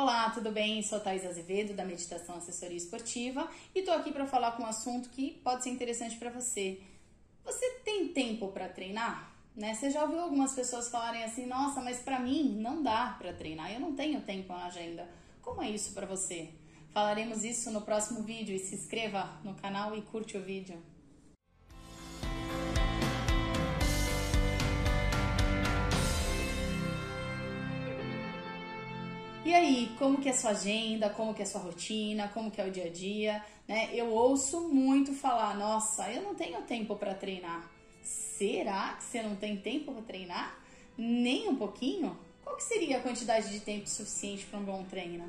Olá, tudo bem? Sou Thais Azevedo, da Meditação Assessoria Esportiva, e tô aqui para falar com um assunto que pode ser interessante para você. Você tem tempo para treinar? Né? Você já ouviu algumas pessoas falarem assim: "Nossa, mas para mim não dá para treinar. Eu não tenho tempo na agenda". Como é isso para você? Falaremos isso no próximo vídeo e se inscreva no canal e curte o vídeo. E aí, como que é sua agenda, como que é sua rotina, como que é o dia a dia, né? Eu ouço muito falar, nossa, eu não tenho tempo para treinar. Será que você não tem tempo para treinar? Nem um pouquinho? Qual que seria a quantidade de tempo suficiente para um bom treino?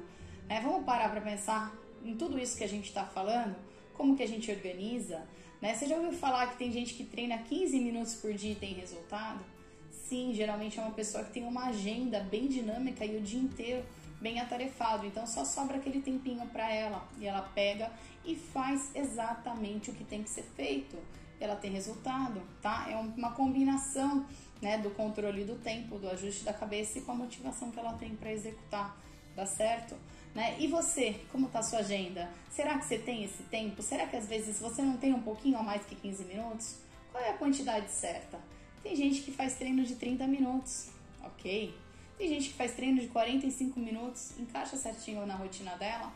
É, vamos parar para pensar em tudo isso que a gente está falando, como que a gente organiza, né? Você já ouviu falar que tem gente que treina 15 minutos por dia e tem resultado? Sim, geralmente é uma pessoa que tem uma agenda bem dinâmica e o dia inteiro bem atarefado, então só sobra aquele tempinho para ela e ela pega e faz exatamente o que tem que ser feito. Ela tem resultado, tá? É uma combinação, né, do controle do tempo, do ajuste da cabeça e com a motivação que ela tem para executar, tá certo? Né? E você, como tá a sua agenda? Será que você tem esse tempo? Será que às vezes você não tem um pouquinho a mais que 15 minutos? Qual é a quantidade certa? Tem gente que faz treino de 30 minutos, ok? Tem gente que faz treino de 45 minutos, encaixa certinho na rotina dela,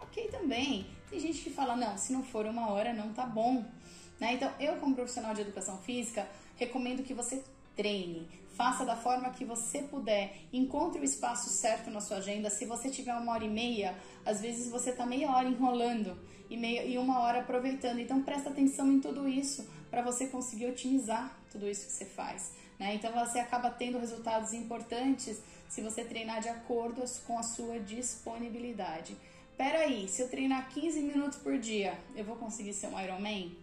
ok também. Tem gente que fala, não, se não for uma hora não tá bom. Né? Então, eu como profissional de educação física, recomendo que você treine, faça da forma que você puder, encontre o espaço certo na sua agenda. Se você tiver uma hora e meia, às vezes você está meia hora enrolando e, meia, e uma hora aproveitando. Então presta atenção em tudo isso para você conseguir otimizar tudo isso que você faz. Né? Então você acaba tendo resultados importantes se você treinar de acordo com a sua disponibilidade. Peraí, se eu treinar 15 minutos por dia, eu vou conseguir ser um Ironman?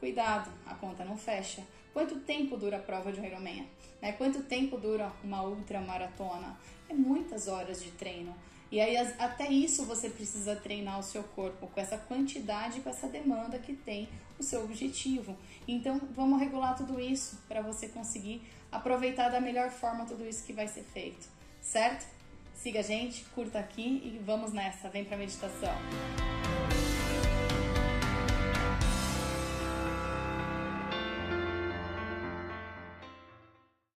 Cuidado, a conta não fecha. Quanto tempo dura a prova de um Ironman? Né? Quanto tempo dura uma ultramaratona? É muitas horas de treino. E aí, até isso você precisa treinar o seu corpo com essa quantidade, com essa demanda que tem o seu objetivo. Então, vamos regular tudo isso para você conseguir aproveitar da melhor forma tudo isso que vai ser feito, certo? Siga a gente, curta aqui e vamos nessa. Vem para meditação.